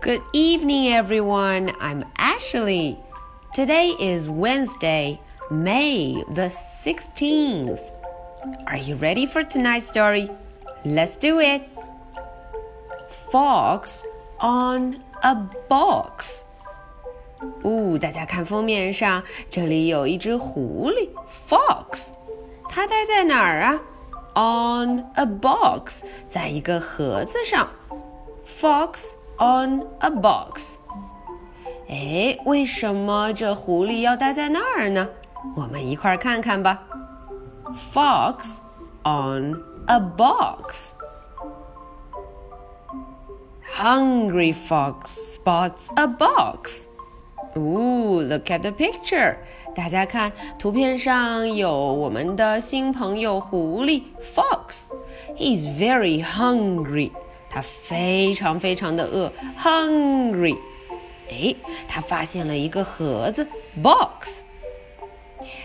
Good evening, everyone. I'm Ashley. Today is Wednesday, May the 16th. Are you ready for tonight's story? Let's do it. Fox on a box. 哦，大家看封面上，这里有一只狐狸，fox，它待在哪儿啊？On a box，在一个盒子上。Fox on a box。哎，为什么这狐狸要待在那儿呢？我们一块儿看看吧。Fox on a box. Hungry fox spots a box. Ooh, look at the picture. 大家看，图片上有我们的新朋友狐狸 Fox. He's very hungry. 他非常非常的饿，hungry。哎，他发现了一个盒子 box。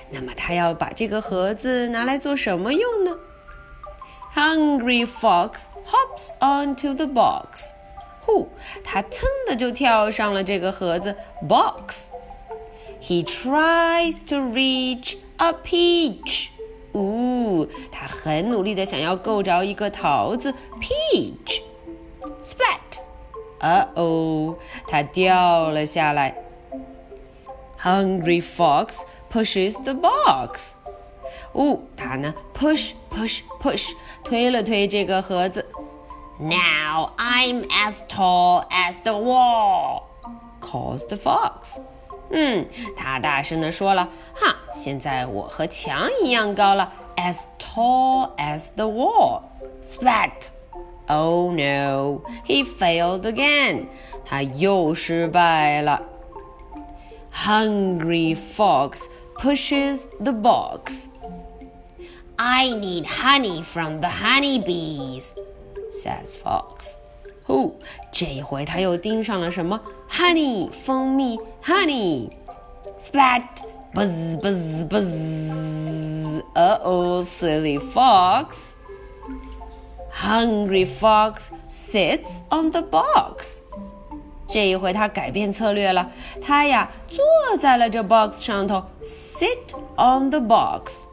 那么他要把这个盒子拿来做什么用呢？Hungry fox hops onto the box. 呼，他噌的就跳上了这个盒子 box。He tries to reach a peach。呜，他很努力的想要够着一个桃子 peach。 Splat！呃哦，它掉了下来。Hungry fox pushes the box。哦，它呢，push push push，推了推这个盒子。Now I'm as tall as the wall, calls the fox. 嗯，他大声地说了：“哈，现在我和墙一样高了，as tall as the wall. Splat! Oh no, he failed again. 他又失败了。Hungry fox pushes the box. I need honey from the honey bees says Fox. 呼，这一回他又盯上了什么？Honey，蜂蜜，Honey。Splat! Buzz, buzz, buzz. Uh oh, silly fox. Hungry fox sits on the box. 这一回他改变策略了，他呀坐在了这 box 上头，sit on the box.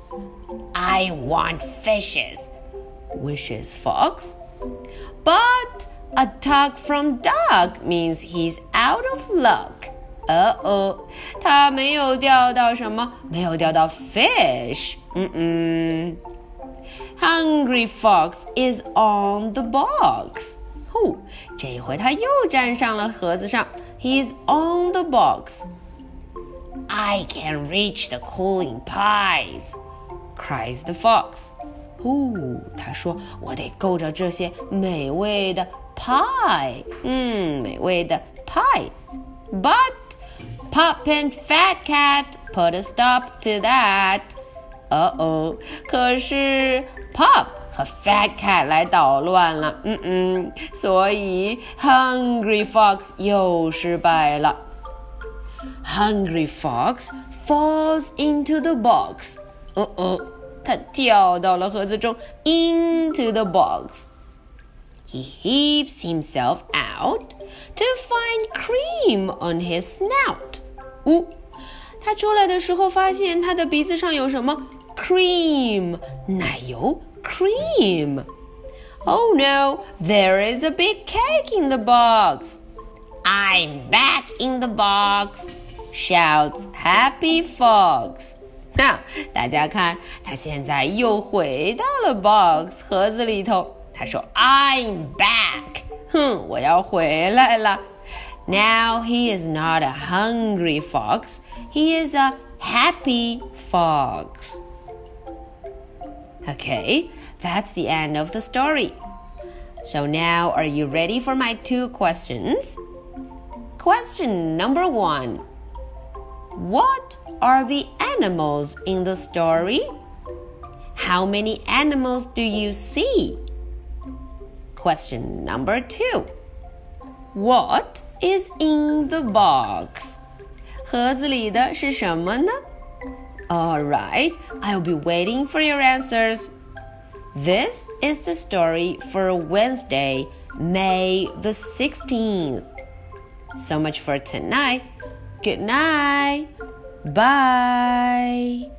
I want fishes, wishes fox. But a tug from Doug means he's out of luck. 呃哦，他没有钓到什么，没有钓到 fish。嗯嗯。 Hungry fox is on the box. 呼，这一回他又站上了盒子上。He's on the box. I can reach the cooling pies, cries the fox. 哦，他说我得够着这些美味的 pie，嗯，美味的 pie。But Pop and Fat Cat put a stop to that。 哦哦，可是 Pop 和 Fat Cat 来捣乱了，嗯嗯，所以 Hungry Fox 又失败了。Hungry Fox falls into the box。哦哦。他跳到了盒子中，into the box. He heaves himself out to find cream on his snout. 呜， 他出来的时候发现他的鼻子上有什么？cream，奶油，cream。Oh no, there is a big cake in the box. I'm back in the box, shouts Happy Fox. 那大家看，他现在又回到了 box 盒子里头。他说：“I'm back。”哼，我要回来了。 Now he is not a hungry fox. He is a happy fox. Okay, that's the end of the story. So now, are you ready for my two questions? Question number one What are the animals in the story? How many animals do you see? Question number two. What is in the box? 盒子里的是什么呢? All right, I'll be waiting for your answers. This is the story for Wednesday, May the 16th. So much for tonight. Good night. Bye.